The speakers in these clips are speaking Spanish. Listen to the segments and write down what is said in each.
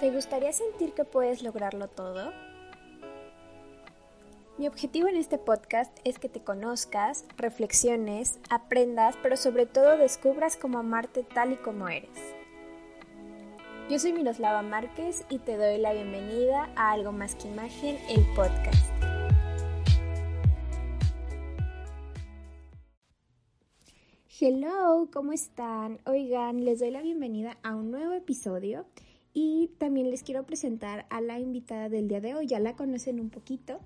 ¿Te gustaría sentir que puedes lograrlo todo? Mi objetivo en este podcast es que te conozcas, reflexiones, aprendas, pero sobre todo descubras cómo amarte tal y como eres. Yo soy Miroslava Márquez y te doy la bienvenida a Algo Más que Imagen, el podcast. Hello, ¿cómo están? Oigan, les doy la bienvenida a un nuevo episodio y también les quiero presentar a la invitada del día de hoy. Ya la conocen un poquito.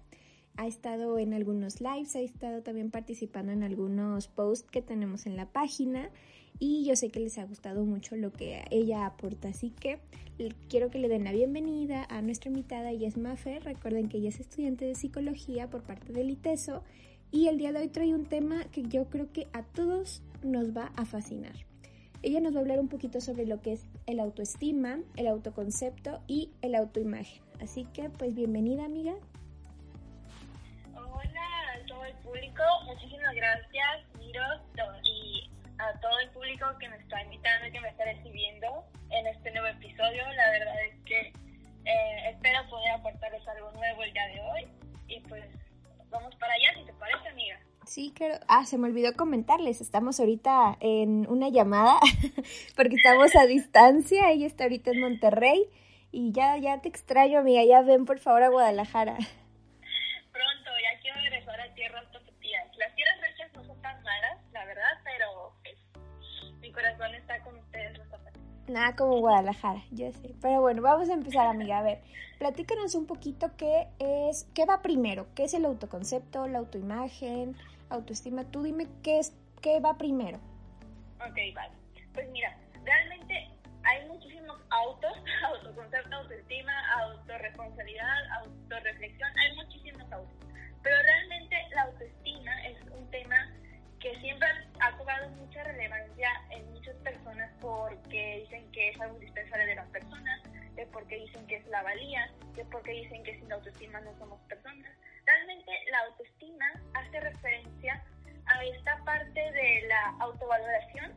Ha estado en algunos lives, ha estado también participando en algunos posts que tenemos en la página y yo sé que les ha gustado mucho lo que ella aporta, así que quiero que le den la bienvenida a nuestra invitada, ella es recuerden que ella es estudiante de psicología por parte del ITESO y el día de hoy trae un tema que yo creo que a todos nos va a fascinar. Ella nos va a hablar un poquito sobre lo que es el autoestima, el autoconcepto y el autoimagen. Así que, pues, bienvenida, amiga. Hola a todo el público, muchísimas gracias, Miro, y a todo el público que me está invitando y que me está recibiendo en este nuevo episodio. La verdad es que eh, espero poder aportarles algo nuevo el día de hoy. Y pues, vamos para allá, si te parece, amiga. Sí, claro. Ah, se me olvidó comentarles. Estamos ahorita en una llamada porque estamos a distancia. Ella está ahorita en Monterrey y ya, ya te extraño, amiga. Ya ven por favor a Guadalajara. Pronto, ya quiero regresar a tierras tapatías. Las tierras rechas no son tan malas, la verdad, pero pues, mi corazón está con ustedes los. Nada como Guadalajara, ya sé. Pero bueno, vamos a empezar, amiga. A ver, platícanos un poquito qué es, qué va primero, qué es el autoconcepto, la autoimagen, autoestima. Tú dime qué es, qué va primero. Ok, vale. Pues mira, realmente hay muchísimos autos, autoconcepto, autoestima, autorresponsabilidad, autorreflexión, hay muchísimos autos. Pero realmente la autoestima es un tema que siempre ha cobrado mucha relevancia en muchas personas porque dicen que es algo indispensable de las personas, de porque dicen que es la valía, de porque dicen que sin autoestima no somos personas. Realmente autoestima hace referencia a esta parte de la autovaloración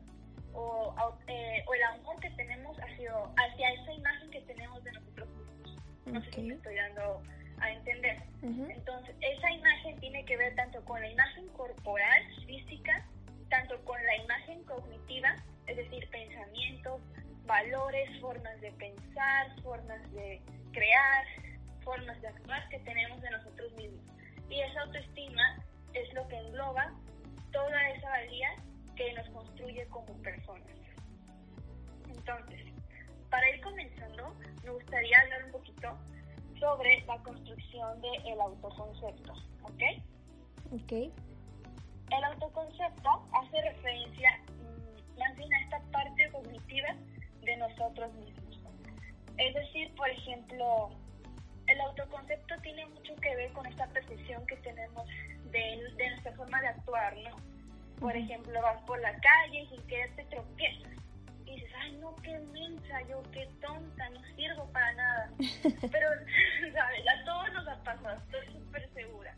o, eh, o el amor que tenemos hacia, hacia esa imagen que tenemos de nosotros mismos. No sé si me estoy dando a entender. Entonces, esa imagen tiene que ver tanto con la imagen corporal, física, tanto con la imagen cognitiva, es decir, pensamientos, valores, formas de pensar, formas de crear, formas de actuar que tenemos de nosotros mismos. Y esa autoestima es lo que engloba toda esa valía que nos construye como personas. Entonces, para ir comenzando, me gustaría hablar un poquito sobre la construcción del autoconcepto, ¿ok? Ok. El autoconcepto hace referencia mmm, más bien a esta parte cognitiva de nosotros mismos. Es decir, por ejemplo, el autoconcepto tiene mucho que ver con esta percepción que tenemos de, de nuestra forma de actuar, ¿no? Por ejemplo, vas por la calle y sin querer te tropiezas. Y dices, ay, no, qué mensa, yo qué tonta, no sirvo para nada. Pero, ¿sabes? A todos nos ha pasado, estoy súper segura.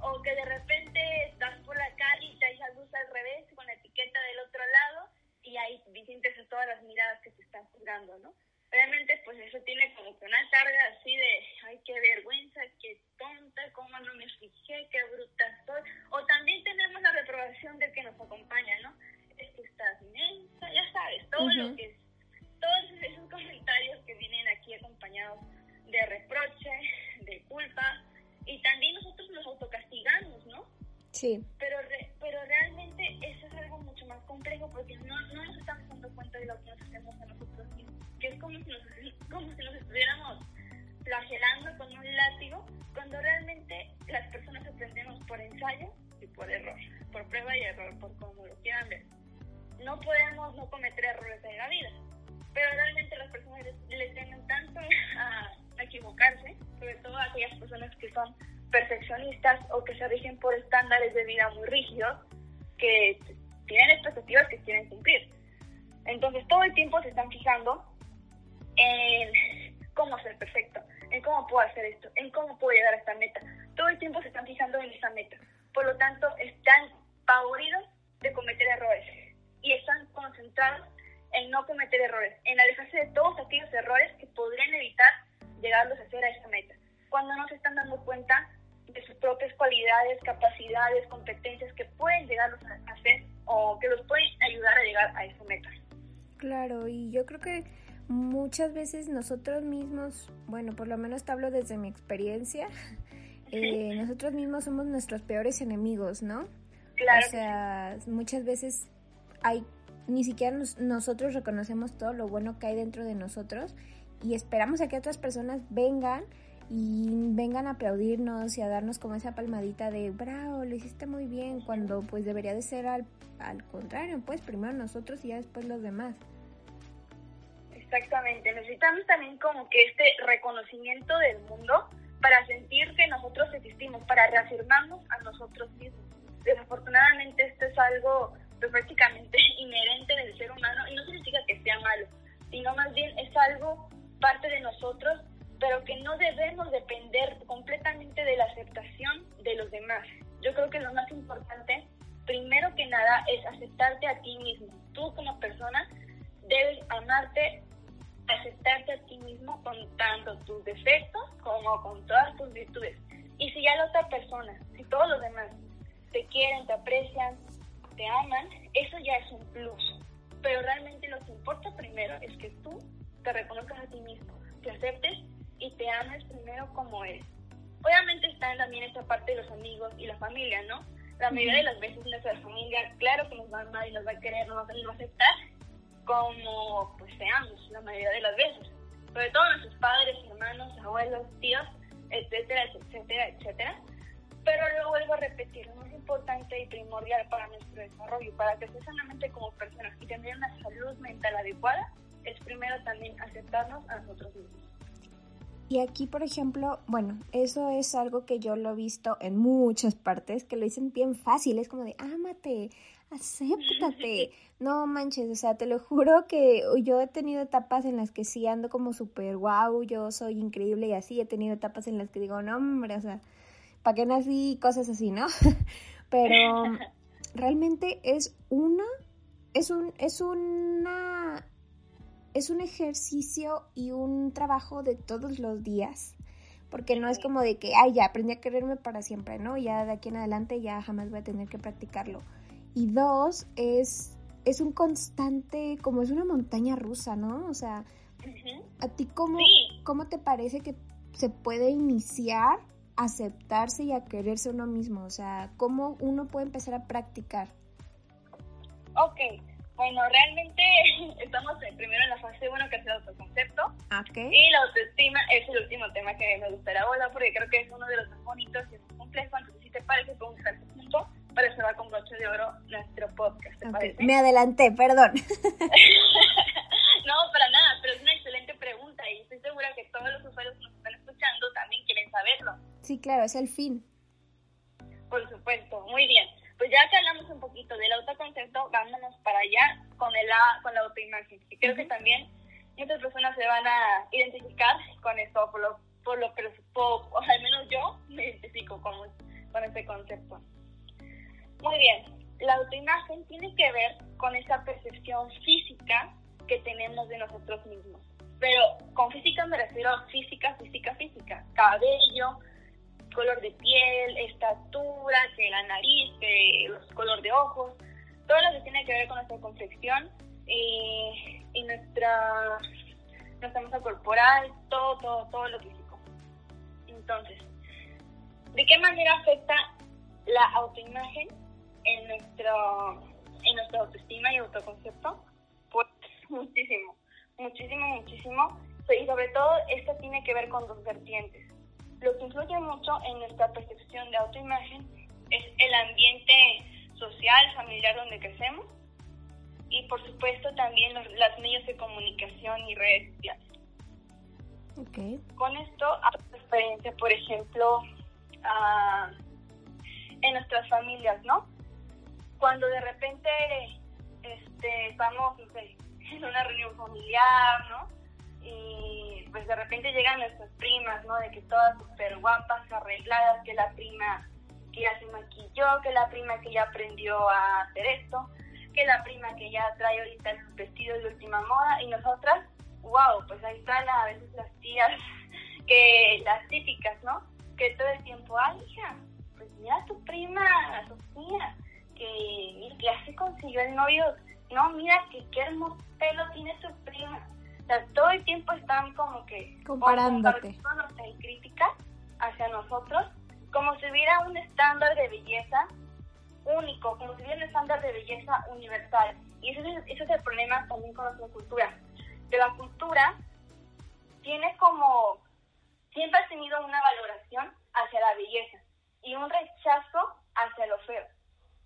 O que de repente estás por la calle y traes la luz al revés con la etiqueta del otro lado y ahí sientes a todas las miradas que te están juzgando, ¿no? Realmente, pues eso tiene como que una carga así de, ay, qué vergüenza, qué tonta, cómo no me fijé, qué bruta soy. O también tenemos la reprobación del que nos acompaña, ¿no? Es que estás inmensa, ya sabes, todo lo que Entonces todo el tiempo se están fijando en cómo ser perfecto, en cómo puedo hacer esto, en cómo puedo llegar a esta meta. Todo el tiempo se están fijando en esa meta. Por lo tanto, están favoridos de cometer errores y están concentrados en no cometer errores, en alejarse de todos aquellos errores que podrían evitar llegarlos a hacer a esa meta. Cuando no se están dando cuenta de sus propias cualidades, capacidades, competencias que pueden llegarlos a hacer o que los pueden ayudar a llegar a esa meta. Claro, y yo creo que muchas veces nosotros mismos, bueno, por lo menos te hablo desde mi experiencia, eh, nosotros mismos somos nuestros peores enemigos, ¿no? Claro. O sea, muchas veces hay, ni siquiera nosotros reconocemos todo lo bueno que hay dentro de nosotros y esperamos a que otras personas vengan y vengan a aplaudirnos y a darnos como esa palmadita de bravo, lo hiciste muy bien, cuando pues debería de ser al, al contrario, pues primero nosotros y ya después los demás. Exactamente, necesitamos también como que este reconocimiento del mundo para sentir que nosotros existimos, para reafirmarnos a nosotros mismos. Desafortunadamente esto es algo pues, prácticamente inherente del ser humano y no significa que sea malo, sino más bien es algo parte de nosotros, pero que no debemos depender completamente de la aceptación de los demás. Yo creo que lo más importante, primero que nada, es aceptarte a ti mismo. Tú como persona debes amarte aceptarte a ti mismo con tanto tus defectos como con todas tus virtudes. Y si ya la otra persona, si todos los demás te quieren, te aprecian, te aman, eso ya es un plus. Pero realmente lo que importa primero es que tú te reconozcas a ti mismo, te aceptes y te ames primero como eres. Obviamente está también esta parte de los amigos y la familia, ¿no? La mayoría de las veces nuestra familia, claro que nos va a amar y nos va a querer, nos va a aceptar, como pues seamos la mayoría de las veces. Sobre todo nuestros padres, hermanos, abuelos, tíos, etcétera, etcétera, etcétera. Pero lo vuelvo a repetir, lo más importante y primordial para nuestro desarrollo, para que estés sanamente como personas y tener una salud mental adecuada, es primero también aceptarnos a nosotros mismos. Y aquí, por ejemplo, bueno, eso es algo que yo lo he visto en muchas partes, que lo dicen bien fácil, es como de, ámate, acéptate. No manches, o sea, te lo juro que yo he tenido etapas en las que sí ando como súper wow, yo soy increíble y así. He tenido etapas en las que digo, no, hombre, o sea, ¿para qué nací? Cosas así, ¿no? Pero realmente es una, es un, es una, es un ejercicio y un trabajo de todos los días. Porque no es como de que, ay, ya aprendí a quererme para siempre, ¿no? Ya de aquí en adelante ya jamás voy a tener que practicarlo y dos, es, es un constante, como es una montaña rusa, ¿no? O sea, ¿a ti cómo, cómo te parece que se puede iniciar a aceptarse y a quererse uno mismo? O sea, ¿cómo uno puede empezar a practicar? Ok, bueno, realmente estamos primero en la fase 1 que es el autoconcepto. Okay. Y la autoestima es el último tema que me gustaría abordar porque creo que es uno de los más bonitos y más complejos. Entonces, si te parece, podemos dejar este punto para cerrar con broche de oro nuestro podcast, ¿te parece? Me adelanté, perdón. no, para nada, pero es una excelente pregunta y estoy segura que todos los usuarios que nos están escuchando también quieren saberlo. Sí, claro, es el fin. Por supuesto, muy bien. Pues ya que hablamos un poquito del autoconcepto, vámonos para allá con, el, con la autoimagen. Y creo que también muchas personas se van a identificar con esto, por lo, por lo que, o al menos yo me identifico con, con este concepto. Muy bien, la autoimagen tiene que ver con esa percepción física que tenemos de nosotros mismos. Pero con física me refiero a física, física, física. Cabello, color de piel, estatura, que la nariz, que los color de ojos, todo lo que tiene que ver con nuestra complexión y, y nuestra, nuestra masa corporal, todo, todo, todo lo físico. Entonces, ¿de qué manera afecta la autoimagen en nuestro en nuestra autoestima y autoconcepto? Pues muchísimo, muchísimo, muchísimo. Y sobre todo esto tiene que ver con dos vertientes. Lo que influye mucho en nuestra percepción de autoimagen es el ambiente social, familiar donde crecemos y por supuesto también los, medios de comunicación y redes sociales. Okay. Con esto, experiencia, por ejemplo, uh, en nuestras familias, ¿no? Cuando de repente este, estamos en una reunión familiar, ¿no? Y pues de repente llegan nuestras primas, ¿no? De que todas súper guapas, arregladas, que la prima que ya se maquilló, que la prima que ya aprendió a hacer esto. que la prima que ya trae ahorita el vestido de última moda y nosotras, wow, pues ahí están a veces las tías, que las típicas, ¿no? Que todo el tiempo, ay, hija, pues mira tu prima, a Sofía, que ya se consiguió el novio, no, mira que qué hermoso pelo tiene tu prima. O sea, todo el tiempo están como que comparándote. Y críticas hacia nosotros, como si hubiera un estándar de belleza único, como si hubiera un estándar de belleza universal. Y ese es, ese es el problema también con nuestra cultura. Que la cultura tiene como, siempre ha tenido una valoración hacia la belleza y un rechazo hacia lo feo.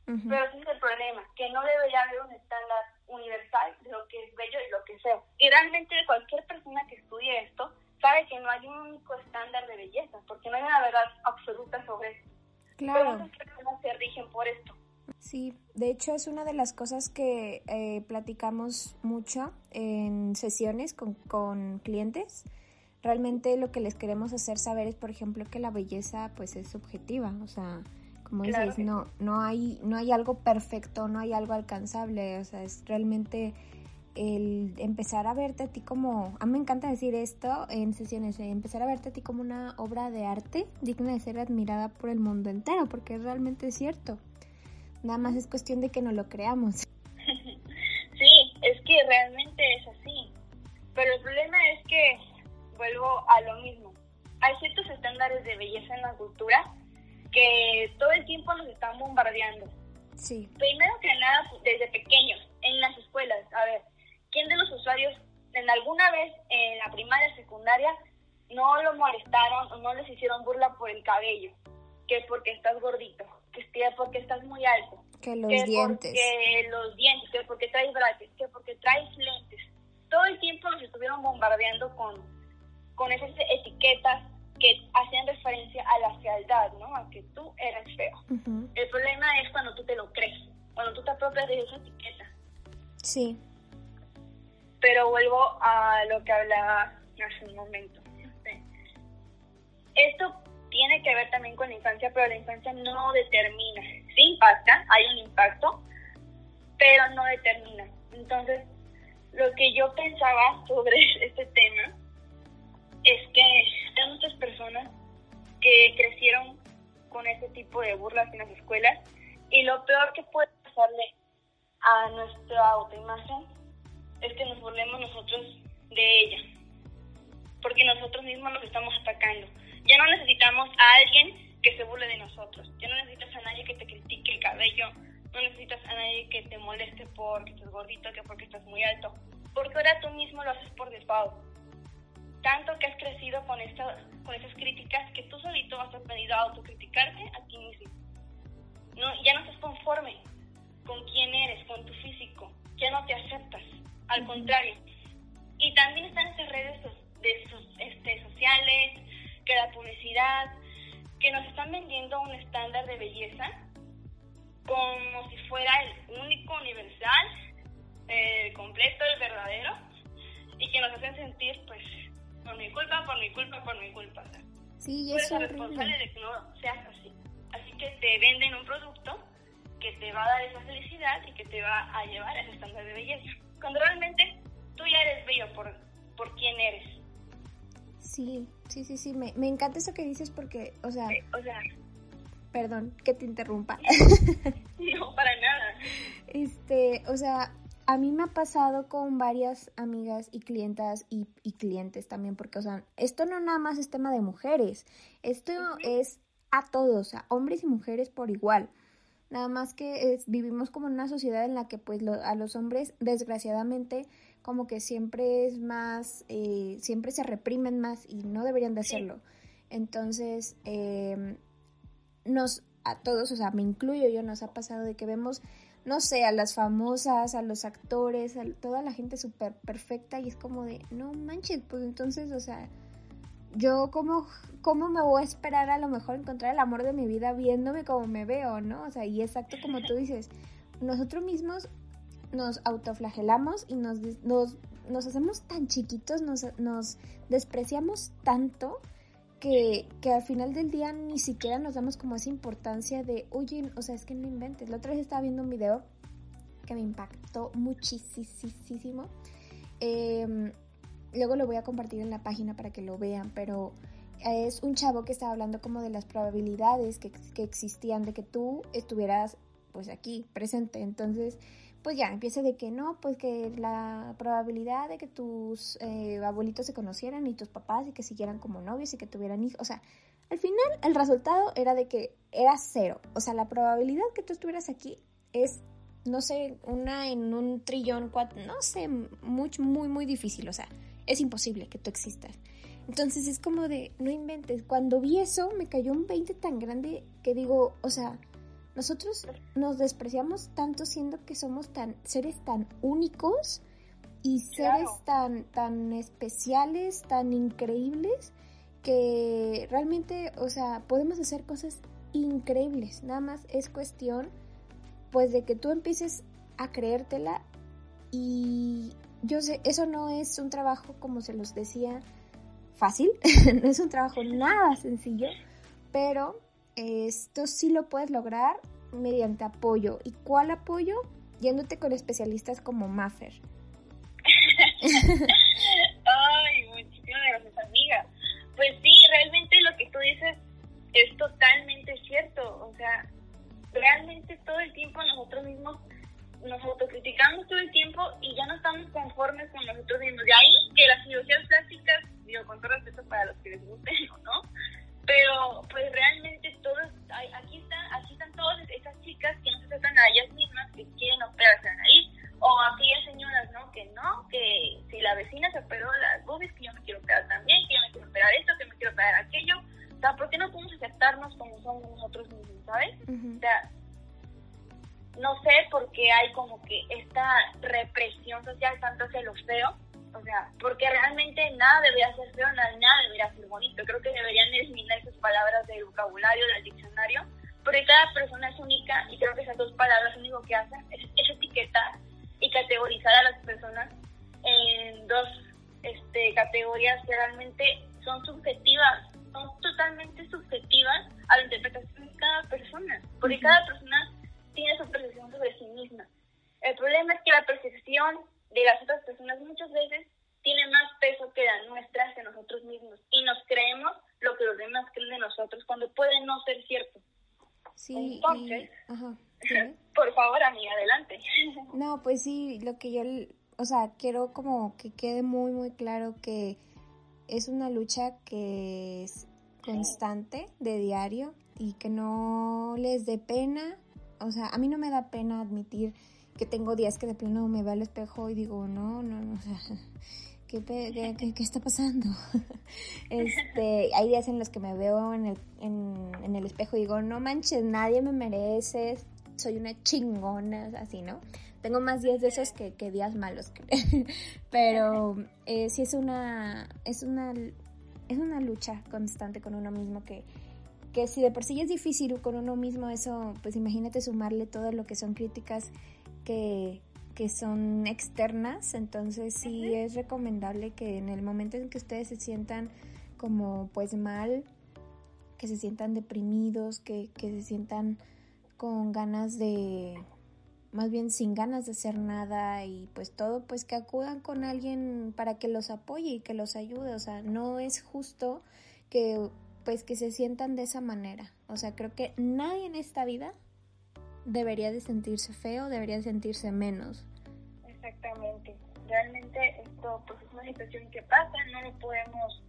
Pero ese es el problema, que no debería haber un estándar universal de lo que es bello y lo que es feo. Y realmente cualquier persona que estudie esto sabe que no hay un único estándar de belleza, porque no hay una verdad absoluta sobre eso. Claro. Pero muchas personas se rigen por esto. Sí, de hecho es una de las cosas que eh, platicamos mucho en sesiones con, con clientes. Realmente lo que les queremos hacer saber es, por ejemplo, que la belleza pues es subjetiva, o sea, como dices, no, no, hay, no hay algo perfecto, no hay algo alcanzable, o sea, es realmente el empezar a verte a ti como, a mí me encanta decir esto en sesiones, eh, empezar a verte a ti como una obra de arte digna de ser admirada por el mundo entero, porque realmente es cierto. Nada más es cuestión de que no lo creamos. Sí, es que realmente es así. Pero el problema es que vuelvo a lo mismo. Hay ciertos estándares de belleza en la cultura que todo el tiempo nos están bombardeando. Sí. Primero que nada, desde pequeños, en las escuelas. A ver, ¿quién de los usuarios en alguna vez en la primaria, secundaria, no lo molestaron o no les hicieron burla por el cabello? Que porque estás gordito, que porque estás muy alto. Que los dientes. Que los dientes, que porque traes brackets, que porque traes lentes. Todo el tiempo nos estuvieron bombardeando con, con esas etiquetas que hacían referencia a la fealdad, ¿no? A que tú eras feo. El problema es cuando tú te lo crees, cuando tú te apropias de esa etiqueta. Sí. Pero vuelvo a lo que hablaba hace un momento. Esto tiene que ver también con la infancia, pero la infancia no determina. Sí impacta, hay un impacto, pero no determina. Entonces, lo que yo pensaba sobre este tema es que hay muchas personas que crecieron con este tipo de burlas en las escuelas y lo peor que puede pasarle a nuestra autoimagen es que nos burlemos nosotros de ella, porque nosotros mismos nos estamos atacando. Ya no necesitamos a alguien que se burle de nosotros, ya no necesitas a nadie que te critique el cabello, no necesitas a nadie que te moleste porque estás gordito, que porque estás muy alto, porque ahora tú mismo lo haces por default tanto que has crecido con, esta, con esas críticas que tú solito has aprendido a autocriticarte a ti mismo. No, ya no estás conforme con quién eres, con tu físico, ya no te aceptas, al contrario. Y también están esas redes de, este, sociales, que la publicidad, que nos están vendiendo un estándar de belleza como si fuera el único, universal, el completo, el verdadero, y que nos hacen sentir pues por mi culpa, por mi culpa, por mi culpa. Sí, y es responsable de que no seas así. Así que te venden un producto que te va a dar esa felicidad y que te va a llevar a ese estándar de belleza. Cuando realmente tú ya eres bello por, por quién eres. Sí, sí, sí, sí. Me, me encanta eso que dices porque, o sea... o sea... Perdón, que te interrumpa. no, para nada. Este, o sea, a mí me ha pasado con varias amigas y clientas y, clientes también, porque, o sea, esto no nada más es tema de mujeres, esto es a todos, a hombres y mujeres por igual. Nada más que vivimos como en una sociedad en la que pues a los hombres desgraciadamente como que siempre es más, eh, siempre se reprimen más y no deberían de hacerlo. Entonces, em, nos, a todos, o sea, me incluyo yo, nos ha pasado de que vemos no sé, a las famosas, a los actores, a toda la gente súper perfecta y es como de, no manches, pues entonces, o sea, yo como, ¿cómo me voy a esperar a lo mejor encontrar el amor de mi vida viéndome como me veo, ¿no? O sea, y exacto como tú dices, nosotros mismos nos autoflagelamos y nos, nos, nos hacemos tan chiquitos, nos, nos despreciamos tanto que, que, al final del día ni siquiera nos damos como esa importancia de, oye, o sea, es que no inventes. La otra vez estaba viendo un video que me impactó muchísimo. Em, luego lo voy a compartir en la página para que lo vean, pero es un chavo que estaba hablando como de las probabilidades que, que existían de que tú estuvieras pues aquí presente. Entonces, pues ya empieza de que no, pues que la probabilidad de que tus eh, abuelitos se conocieran y tus papás y que siguieran como novios y que tuvieran hijos, o sea, al final el resultado era de que era cero, o sea, la probabilidad que tú estuvieras aquí es, no sé, una en un trillón, cuatro, no sé, muy, muy, muy difícil, o sea, es imposible que tú existas. Entonces es como de, no inventes, cuando vi eso me cayó un 20 tan grande que digo, o sea, nosotros nos despreciamos tanto siendo que somos tan seres tan únicos y seres tan tan especiales, tan increíbles que realmente, o sea, podemos hacer cosas increíbles. Nada más es cuestión pues de que tú empieces a creértela y yo sé, eso no es un trabajo como se los decía fácil, no es un trabajo nada sencillo, pero esto sí lo puedes lograr mediante apoyo. ¿Y cuál apoyo? Yéndote con especialistas como Maffer. Ay, muchísimas gracias, amiga. Pues sí, realmente lo que tú dices es totalmente cierto. O sea, realmente todo el tiempo nosotros mismos nos autocriticamos todo el tiempo y ya no estamos conformes con nosotros mismos. De ahí que las cirugías plásticas, digo, con todo respeto para los que les guste, ¿no? Pero pues realmente aquí están, aquí están todas esas chicas que no se tratan a ellas mismas, que quieren operarse la nariz, o aquellas señoras, ¿no? Que no, que si la vecina se operó las boobies, que yo me quiero operar también, que yo me quiero operar esto, que me quiero operar aquello. O sea, ¿por qué no podemos aceptarnos como somos nosotros mismos, ¿sabes? O sea, no sé por qué hay como que esta represión social tanto hacia lo feo o sea, porque realmente nada debería ser feo, nada, debería ser bonito. Creo que deberían eliminar esas palabras del vocabulario, del diccionario, porque cada persona es única y creo que esas dos palabras lo único que hacen es, etiquetar y categorizar a las personas en dos este, categorías que realmente son subjetivas, son totalmente subjetivas a la interpretación de cada persona, porque cada persona tiene su percepción sobre sí misma. El problema es que la percepción de las otras personas muchas veces tiene más peso que la nuestra hacia nosotros mismos y nos creemos lo que los demás creen de nosotros cuando puede no ser cierto. Sí, Entonces, por favor, amiga, adelante. No, pues sí, lo que yo, o sea, quiero como que quede muy, muy claro que es una lucha que es constante, de diario, y que no les dé pena, o sea, a mí no me da pena admitir que tengo días que de plano me veo al espejo y digo, no, no, no, o sea, ¿qué, qué, qué, está pasando? este, hay días en los que me veo en el, en, el espejo y digo, no manches, nadie me merece, soy una chingona, así, ¿no? Tengo más días de esos que, que días malos, pero eh, sí es una, es una, es una lucha constante con uno mismo que, que si de por sí es difícil con uno mismo eso, pues imagínate sumarle todo lo que son críticas que, son externas, entonces sí es recomendable que en el momento en que ustedes se sientan como pues mal, que se sientan deprimidos, que, que se sientan con ganas de, más bien sin ganas de hacer nada y pues todo, pues que acudan con alguien para que los apoye y que los ayude, o sea, no es justo que pues que se sientan de esa manera, o sea, creo que nadie en esta vida debería de sentirse feo, debería de sentirse menos. Exactamente. Realmente esto pues es una situación que pasa, no lo podemos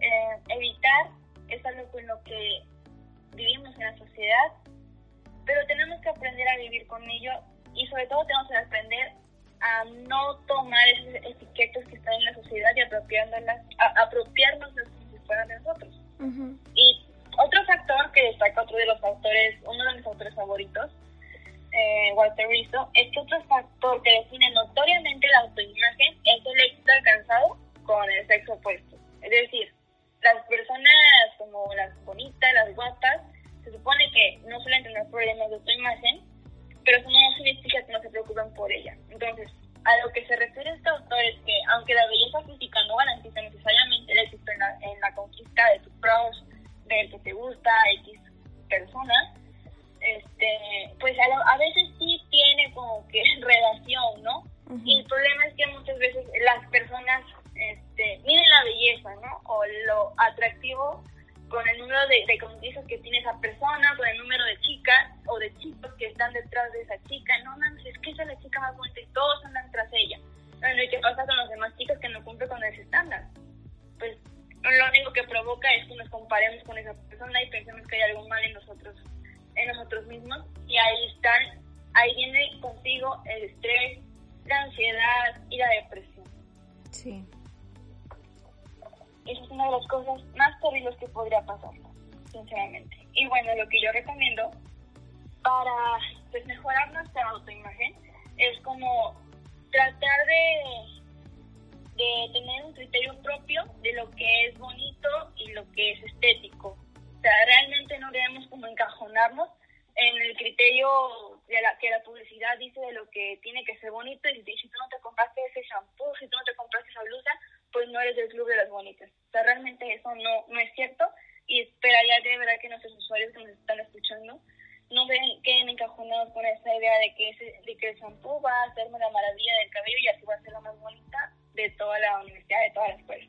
eh, evitar, es algo con lo que vivimos en la sociedad, pero tenemos que aprender a vivir con ello y sobre todo tenemos que aprender a no tomar esas etiquetas que están en la sociedad y apropiándolas, a, apropiarnos como si fueran de nosotros. Y otro factor que destaca otro de los autores, uno de mis autores favoritos, eh, Walter Rizzo, es que otro factor que define notoriamente la autoimagen es el éxito alcanzado con el sexo opuesto. Es decir, las personas como las bonitas, las guapas, se supone que no suelen tener problemas de autoimagen, pero eso no significa que no se preocupen por ella. Entonces, a lo que se refiere este autor es que, aunque la belleza física no garantiza necesariamente el éxito en la, conquista de tus pros, del que te gusta X persona, este, pues a, veces sí tiene como que relación, ¿no? Y el problema es que muchas veces las personas este, miden la belleza, ¿no? O lo atractivo con el número de, de dices que tiene esa persona, con el número de chicas o de chicos que están detrás de esa chica. No, no, es que esa es la chica más bonita y todos andan tras ella. Bueno, ¿y qué pasa con los demás chicos que no cumplen con ese estándar? Pues lo único que provoca es que nos comparemos con esa persona y pensemos que hay algo mal en nosotros, en nosotros mismos. Y ahí están, ahí viene contigo el estrés, la ansiedad y la depresión. Sí. Esa es una de las cosas más terribles que podría pasar, sinceramente. Y bueno, lo que yo recomiendo para pues, mejorar nuestra autoimagen es como tratar de, de tener un criterio propio de lo que es bonito y lo que es estético. O sea, realmente no debemos como encajonarnos en el criterio de la, que la publicidad dice de lo que tiene que ser bonito y si tú no te compraste ese shampoo, si tú no te compraste esa blusa, pues no eres del club de las bonitas. O sea, realmente eso no, no es cierto y esperaría de verdad que nuestros usuarios que nos están escuchando no ven, queden encajonados con esa idea de que, ese, de que el shampoo va a hacerme la maravilla del cabello y así va a ser la más bonita de toda la universidad, de toda la escuela.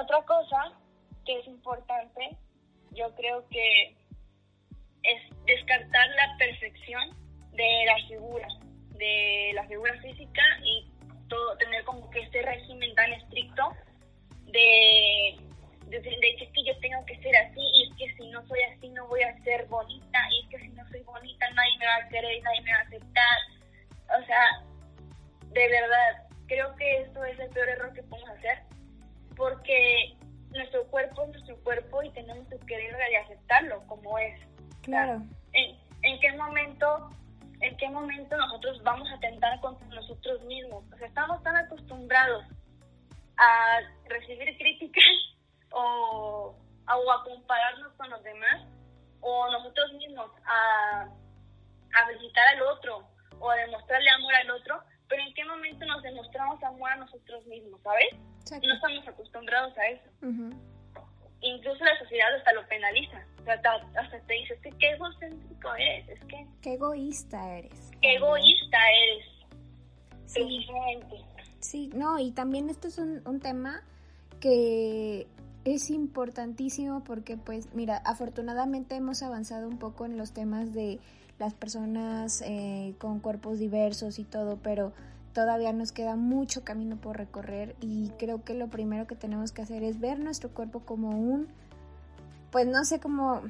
Otra cosa que es importante, yo creo que es descartar la perfección de la figura, de la figura física y todo, tener como que este régimen tan estricto de, de, de, que yo tengo que ser así y es que si no soy así no voy a ser bonita y es que si no soy bonita nadie me va a querer, nadie me va a aceptar. O sea, de verdad, creo que esto es el peor error que podemos hacer porque nuestro cuerpo es nuestro cuerpo y tenemos que querer y aceptarlo como es. Claro. ¿en, ¿En qué momento en qué momento nosotros vamos a tentar contra nosotros mismos. O sea, estamos tan acostumbrados a recibir críticas o, o a compararnos con los demás o nosotros mismos a, a visitar al otro o a demostrarle amor al otro, pero en qué momento nos demostramos amor a nosotros mismos, ¿sabes? No estamos acostumbrados a eso. Incluso la sociedad hasta lo penaliza hasta, te dices que qué egocéntrico eres, es que... Qué egoísta eres. Qué egoísta eres. Sí. Sí, no, y también esto es un, un tema que es importantísimo porque pues mira, afortunadamente hemos avanzado un poco en los temas de las personas eh, con cuerpos diversos y todo, pero todavía nos queda mucho camino por recorrer y creo que lo primero que tenemos que hacer es ver nuestro cuerpo como un pues no sé, como,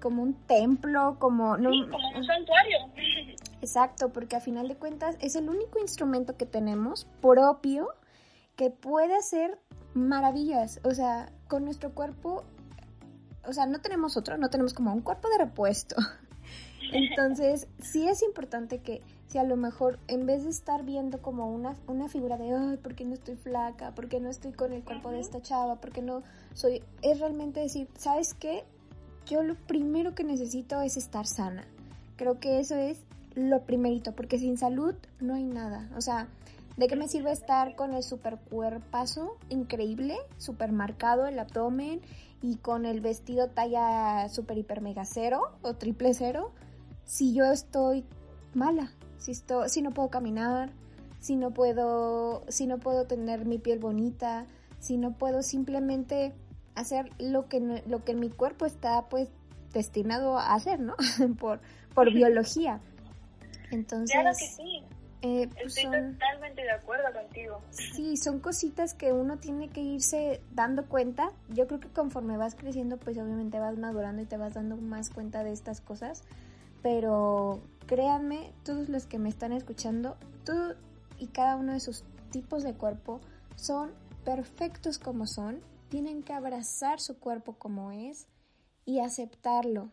como un templo, como... No, como un santuario. Exacto, porque a final de cuentas es el único instrumento que tenemos propio que puede hacer maravillas. O sea, con nuestro cuerpo, o sea, no tenemos otro, no tenemos como un cuerpo de repuesto. Entonces, sí es importante que si a lo mejor en vez de estar viendo como una, una figura de, ay, ¿por qué no estoy flaca? ¿Por qué no estoy con el cuerpo de esta chava? ¿Por qué no soy? Es realmente decir, ¿sabes qué? Yo lo primero que necesito es estar sana. Creo que eso es lo primerito, porque sin salud no hay nada. O sea, ¿de qué me sirve estar con el super cuerpazo increíble, super marcado el abdomen y con el vestido talla super hiper mega cero o triple cero si yo estoy mala? si, si no puedo caminar, si no puedo, si no puedo tener mi piel bonita, si no puedo simplemente hacer lo que, lo que mi cuerpo está pues destinado a hacer, ¿no? por, por biología. Entonces, claro que sí. Eh, pues Estoy totalmente de acuerdo contigo. Sí, son cositas que uno tiene que irse dando cuenta. Yo creo que conforme vas creciendo, pues obviamente vas madurando y te vas dando más cuenta de estas cosas. Pero créanme, todos los que me están escuchando, todo y cada uno de sus tipos de cuerpo son perfectos como son, tienen que abrazar su cuerpo como es y aceptarlo,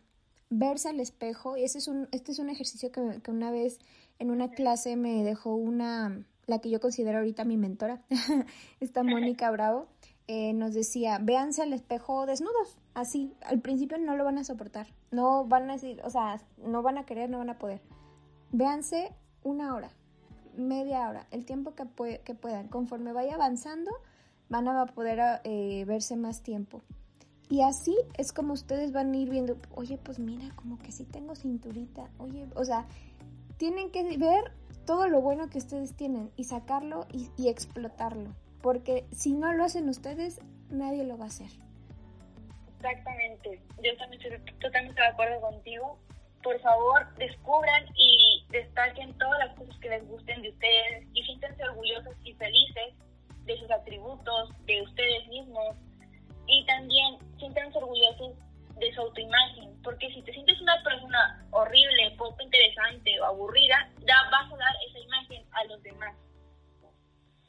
verse al espejo, y ese es un, este es un ejercicio que, que una vez en una clase me dejó una, la que yo considero ahorita mi mentora, esta Mónica Bravo, eh, nos decía, véanse al espejo desnudos, así, al principio no lo van a soportar, no van a decir, o sea, no van a querer, no van a poder. Véanse una hora, media hora, el tiempo que, que puedan. Conforme vaya avanzando, van a poder eh, verse más tiempo. Y así es como ustedes van a ir viendo, oye, pues mira, como que sí tengo cinturita, oye, o sea, tienen que ver todo lo bueno que ustedes tienen y sacarlo y, y explotarlo. Porque si no lo hacen ustedes, nadie lo va a hacer. Exactamente. Yo también estoy totalmente de acuerdo contigo. Por favor, descubran y destaquen todas las cosas que les gusten de ustedes y siéntense orgullosos y felices de sus atributos, de ustedes mismos. Y también siéntense orgullosos de su autoimagen, porque si te sientes una persona horrible, poco interesante o aburrida, da, vas a dar esa imagen a los demás.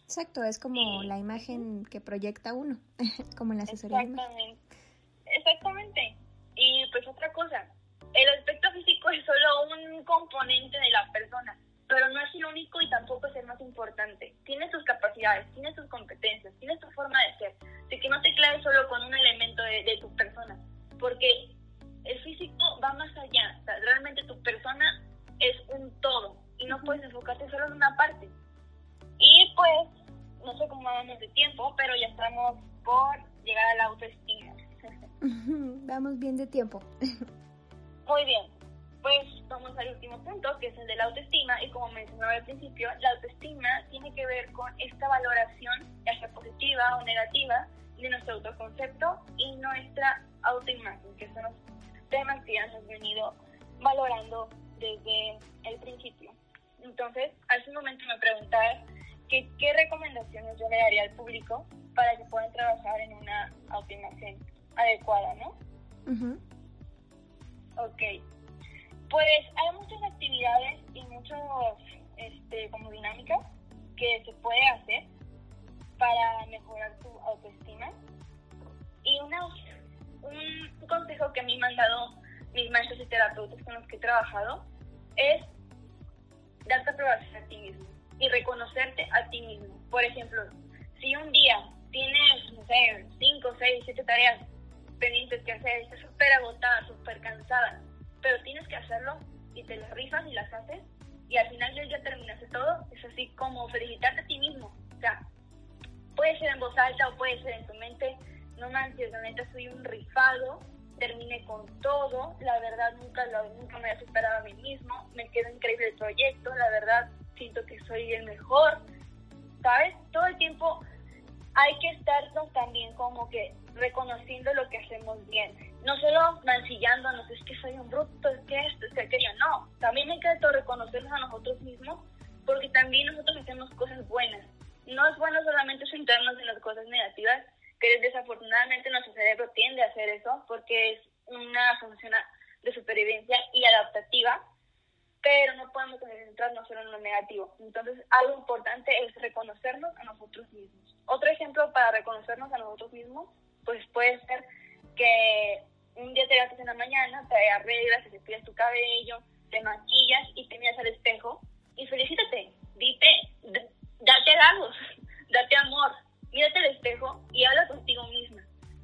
Exacto, es como la imagen que proyecta uno, como la asesoría. Exactamente. Exactamente. Y pues otra cosa, el aspecto físico es solo un componente de la persona, pero no es el único y tampoco es el más importante. Tiene sus capacidades, tiene sus competencias, tiene su forma de ser. Así que no te claves solo con un elemento de, de tu persona, porque el físico va más allá. O sea, realmente tu persona es un todo y no puedes enfocarte solo en una parte. Y pues, no sé cómo vamos de tiempo, pero ya estamos por llegar a la autoestima. Vamos bien de tiempo. Muy bien. Pues vamos al último punto, que es el de la autoestima. Y como mencionaba al principio, la autoestima tiene que ver con esta valoración, ya sea positiva o negativa, de nuestro autoconcepto y nuestra autoimagen, que son los temas que ya hemos venido valorando desde el principio. Entonces, hace un momento me preguntaba que, qué recomendaciones yo le daría al público para que puedan trabajar en una autoimagen adecuada, ¿no? Ok. Pues hay muchas actividades y muchos, este, como dinámicas que se puede hacer para mejorar tu autoestima. Y una, un consejo que a mí me han dado mis maestros y terapeutas con los que he trabajado es darte aprobación a ti mismo y reconocerte a ti mismo. Por ejemplo, si un día tienes, no sé, 5, 6, 7 tareas pendientes que hacer, estás súper agotada, súper cansada, pero tienes que hacerlo y te las rifas y las haces y al final ya, ya terminaste todo, es así como felicitarte a ti mismo. O sea, puede ser en voz alta o puede ser en tu mente, no manches, la neta soy un rifado, terminé con todo, la verdad nunca, lo, nunca me había superado a mí mismo, me quedó increíble el proyecto, la verdad siento que soy el mejor, ¿sabes? Todo el tiempo hay que estarnos también como que reconociendo lo que hacemos bien. No solo mancillándonos, es que soy un bruto, es que esto, es que aquello. No, también hay que reconocernos a nosotros mismos porque también nosotros hacemos cosas buenas. No es bueno solamente centrarnos en las cosas negativas, que desafortunadamente nuestro cerebro tiende a hacer eso porque es una función de supervivencia y adaptativa, pero no podemos concentrarnos solo en lo negativo. Entonces, algo importante es reconocernos a nosotros mismos. Otro ejemplo para reconocernos a nosotros mismos, pues puede ser que un día te levantas en la mañana, te arreglas, te cepillas tu cabello, te maquillas y te miras al espejo y felicítate, dite, date halagos, date amor, mírate al espejo y habla contigo misma.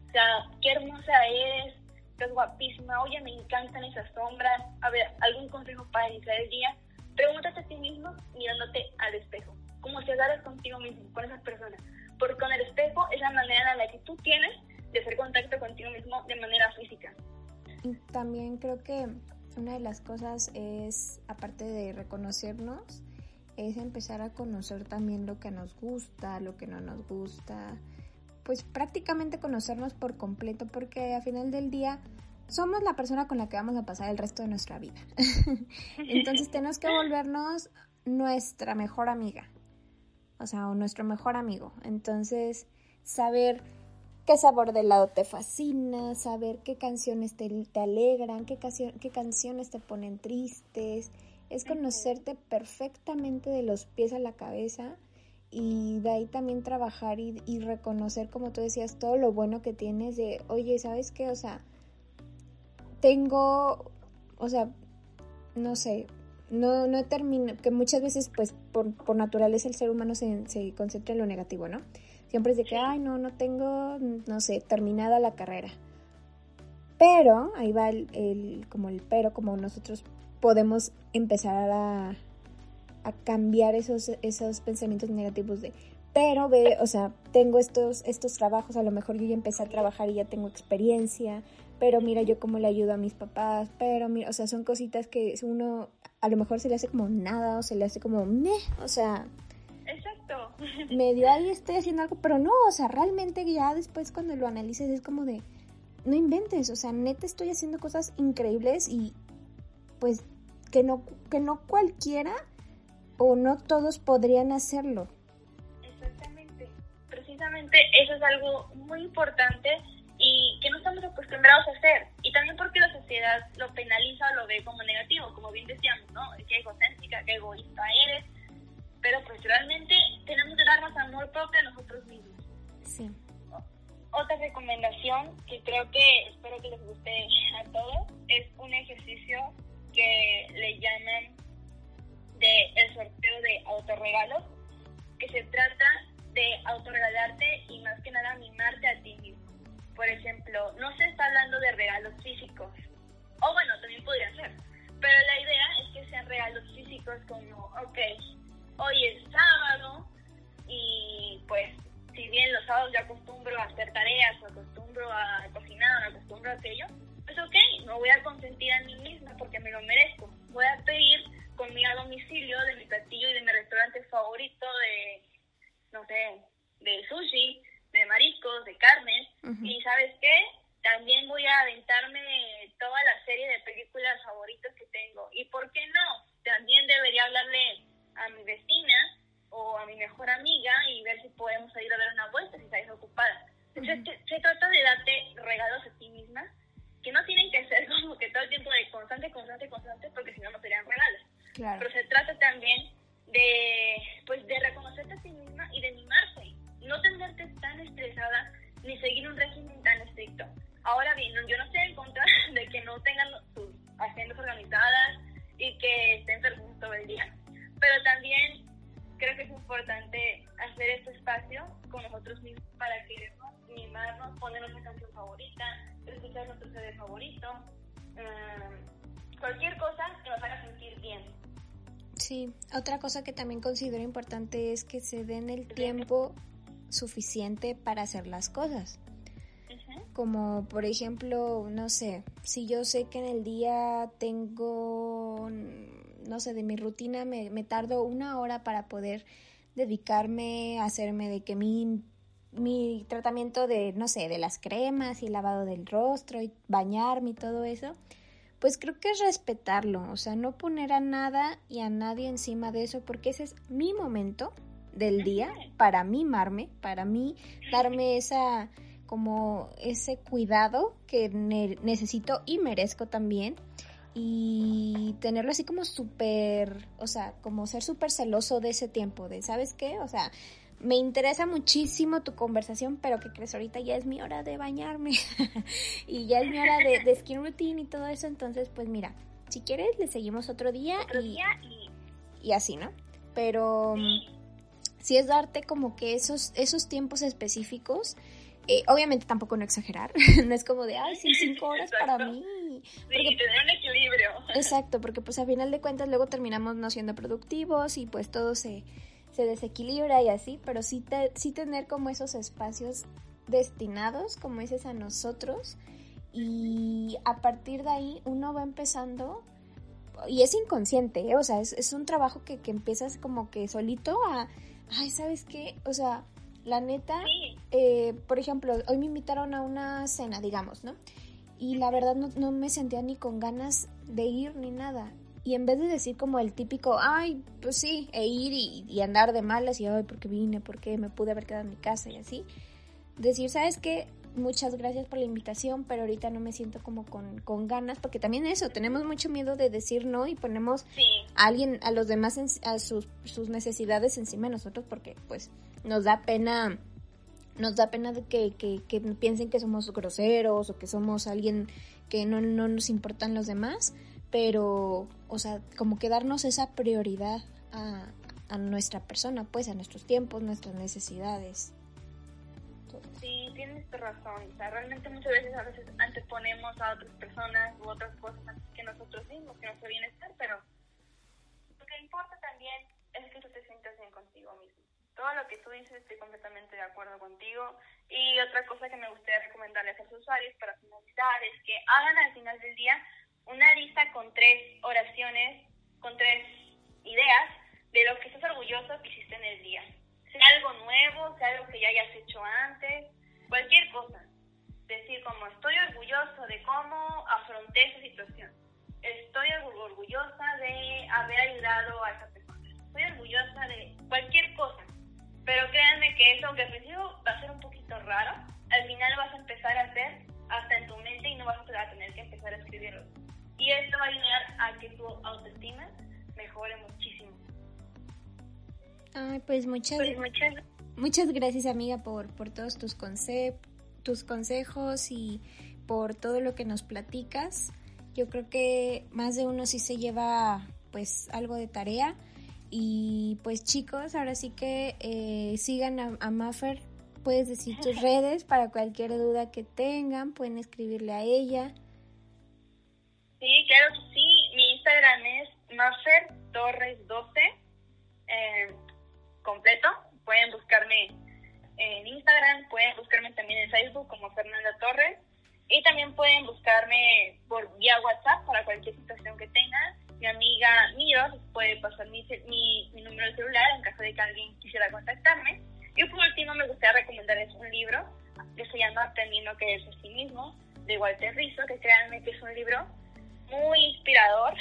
O sea, qué hermosa eres, estás guapísima, oye, me encantan esas sombras. A ver, algún consejo para iniciar el día. Pregúntate a ti mismo mirándote al espejo, como si hablaras contigo mismo, con esa persona. Porque con el espejo es la manera en la que tú tienes de hacer contacto contigo mismo de manera física. También creo que una de las cosas es, aparte de reconocernos, es empezar a conocer también lo que nos gusta, lo que no nos gusta, pues prácticamente conocernos por completo, porque al final del día somos la persona con la que vamos a pasar el resto de nuestra vida. Entonces tenemos que volvernos nuestra mejor amiga, o sea, o nuestro mejor amigo. Entonces, saber qué sabor de helado te fascina, saber qué canciones te, te alegran, qué, qué canciones te ponen tristes, es conocerte perfectamente de los pies a la cabeza y de ahí también trabajar y, y, reconocer, como tú decías, todo lo bueno que tienes de, oye, ¿sabes qué? O sea, tengo, o sea, no sé, no, no termino, que muchas veces, pues, por, por naturaleza el ser humano se, se concentra en lo negativo, ¿no? Siempre es de que, ay, no, no tengo, no sé, terminada la carrera. Pero, ahí va el, el como el pero, como nosotros podemos empezar a, a cambiar esos, esos pensamientos negativos de, pero ve, o sea, tengo estos, estos trabajos, a lo mejor yo ya empecé a trabajar y ya tengo experiencia, pero mira yo cómo le ayudo a mis papás, pero mira, o sea, son cositas que uno a lo mejor se le hace como nada o se le hace como, meh, o sea, Exacto. medio ahí estoy haciendo algo, pero no, o sea, realmente ya después cuando lo analices es como de, no inventes, o sea, neta estoy haciendo cosas increíbles y pues que no, que no cualquiera o no todos podrían hacerlo. Exactamente. Precisamente eso es algo muy importante y que no estamos acostumbrados a hacer. Y también porque la sociedad lo penaliza o lo ve como negativo, como bien decíamos, ¿no? Que egocéntrica, que egoísta eres. Pero pues realmente tenemos que darnos amor propio a nosotros mismos. Sí. Otra recomendación que creo que espero que les guste a todos es un ejercicio que le llaman de el sorteo de autorregalos, que se trata de autorregalarte y más que nada mimarte a ti mismo. Por ejemplo, no se está hablando de regalos físicos, o bueno, también podría ser, pero la idea es que sean regalos físicos como, ok, hoy es sábado y pues si bien los sábados yo acostumbro a hacer tareas, o acostumbro a cocinar, o acostumbro a aquello, pues ok, me voy a consentir a mí misma porque me lo merezco. Voy a pedir comida a domicilio de mi platillo y de mi restaurante favorito de, no sé, de sushi, de mariscos, de carnes. Y sabes qué? También voy a aventarme toda la serie de películas favoritas que tengo. ¿Y por qué no? También debería hablarle a mi vecina o a mi mejor amiga y ver si podemos ir a dar una vuelta si está desocupada. se, se, trata de darte regalos a ti misma que no tienen que ser como que todo el tiempo de constante, constante, constante, porque si no, no serían regalos. Pero se trata también de, pues, de reconocerte a ti misma y de mimarte. No tenerte tan estresada ni seguir un régimen tan estricto. Ahora bien, yo no estoy en contra de que no tengan sus agendas organizadas y que estén enfermos todo el día. Pero también creo que es importante hacer este espacio con nosotros mismos para querernos, mimarnos, poner nuestra canción favorita, escuchar nuestro CD favorito, um, cualquier cosa que nos haga sentir bien. Sí, otra cosa que también considero importante es que se den el tiempo suficiente para hacer las cosas. Como por ejemplo, no sé, si yo sé que en el día tengo, no sé, de mi rutina me, me tardo una hora para poder dedicarme a hacerme de que mi, mi tratamiento de, no sé, de las cremas y lavado del rostro y bañarme y todo eso, pues creo que es respetarlo, o sea, no poner a nada y a nadie encima de eso, porque ese es mi momento del día para mimarme, para mí darme esa como ese cuidado que ne necesito y merezco también y tenerlo así como súper, o sea, como ser súper celoso de ese tiempo, de, ¿sabes qué? O sea, me interesa muchísimo tu conversación, pero que crees ahorita ya es mi hora de bañarme y ya es mi hora de, de, skin routine y todo eso, entonces pues mira, si quieres le seguimos otro día, otro y, día y... y, así, ¿no? Pero sí. si es darte como que esos, esos tiempos específicos, eh, obviamente tampoco no exagerar, no es como de, ay, sí, cinco horas Exacto. para mí. Porque, sí, tener un equilibrio. Exacto, porque pues a final de cuentas luego terminamos no siendo productivos y pues todo se, se desequilibra y así, pero sí, te, sí tener como esos espacios destinados, como dices, a nosotros y a partir de ahí uno va empezando y es inconsciente, ¿eh? o sea, es, es, un trabajo que, que empiezas como que solito a, ay, ¿sabes qué? O sea, la neta, sí. eh, por ejemplo, hoy me invitaron a una cena, digamos, ¿no? Y la verdad no, no, me sentía ni con ganas de ir ni nada. Y en vez de decir como el típico, ay, pues sí, e ir y, y andar de malas y, ay, porque vine, porque me pude haber quedado en mi casa y así, decir, ¿sabes qué? Muchas gracias por la invitación, pero ahorita no me siento como con, con ganas, porque también eso, tenemos mucho miedo de decir no y ponemos sí. a alguien, a los demás, en, a sus, sus necesidades encima de nosotros, porque pues nos da pena nos da pena de que, que, que, piensen que somos groseros o que somos alguien que no, no nos importan los demás, pero, o sea, como que darnos esa prioridad a, a nuestra persona, pues a nuestros tiempos, nuestras necesidades. Sí, tienes razón. O sea, realmente muchas veces a veces anteponemos a otras personas u otras cosas antes que nosotros mismos, que nuestro bienestar, pero lo que importa también es que tú te sientas bien contigo mismo. Todo lo que tú dices estoy completamente de acuerdo contigo. Y otra cosa que me gustaría recomendarles a los usuarios para finalizar es que hagan al final del día una lista con tres oraciones, con tres ideas de lo que estás orgulloso que hiciste en el día. Sea algo nuevo, sea algo que ya hayas hecho antes, cualquier cosa. Decir como estoy orgulloso de cómo afronté esa situación. Estoy orgullosa de haber ayudado a esa persona. Estoy orgullosa de cualquier cosa. Pero créanme que eso, aunque al principio va a ser un poquito raro, al final vas a empezar a hacer hasta en tu mente y no vas a tener que empezar a escribirlo. Y esto va a ayudar a que tu autoestima mejore muchísimo. Ay, pues muchas, pues muchas, muchas gracias amiga por, por todos tus, tus consejos y por todo lo que nos platicas. Yo creo que más de uno sí se lleva pues algo de tarea. Y pues chicos, ahora sí que eh, sigan a, a Maffer. Puedes decir tus redes para cualquier duda que tengan, pueden escribirle a ella. Sí, claro que sí. Mi Instagram es Maffer Torres 12 eh, completo. Pueden buscarme en Instagram, pueden buscarme también en Facebook como Fernanda Torres y también pueden buscarme por vía WhatsApp para cualquier situación que tengan. Mi amiga Miro puede pasar mi, mi, mi, número de celular en caso de que alguien quisiera contactarme. Y por último me gustaría recomendarles un libro que se llama Aprendiendo que es a sí mismo de Walter Rizzo, que créanme que es un libro muy inspirador,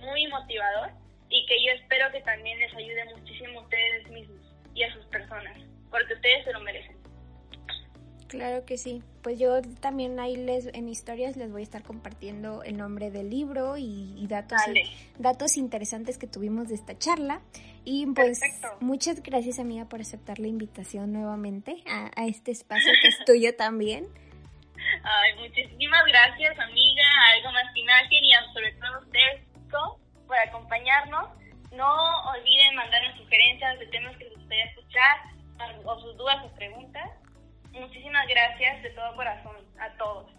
muy motivador y que yo espero que también les ayude muchísimo a ustedes mismos y a sus personas, porque ustedes se lo merecen. Claro que sí. Pues yo también ahí les en historias les voy a estar compartiendo el nombre del libro y, datos datos interesantes que tuvimos de esta charla. Y pues muchas gracias amiga por aceptar la invitación nuevamente a, a este espacio que es tuyo también. Ay, muchísimas gracias, amiga, algo más que imagen y sobre todo ustedes por acompañarnos. No olviden mandarnos sugerencias de temas que les gustaría escuchar o sus dudas o preguntas. Muchísimas gracias de todo corazón a todos.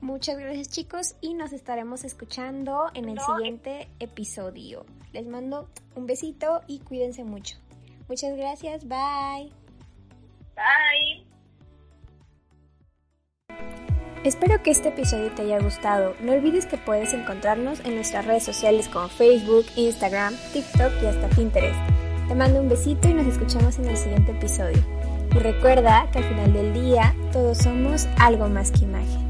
Muchas gracias chicos y nos estaremos escuchando en el siguiente episodio. Les mando un besito y cuídense mucho. Muchas gracias, bye. Bye. Espero que este episodio te haya gustado. No olvides que puedes encontrarnos en nuestras redes sociales como Facebook, Instagram, TikTok y hasta Pinterest. Te mando un besito y nos escuchamos en el siguiente episodio. Y recuerda que al final del día todos somos algo más que imagen.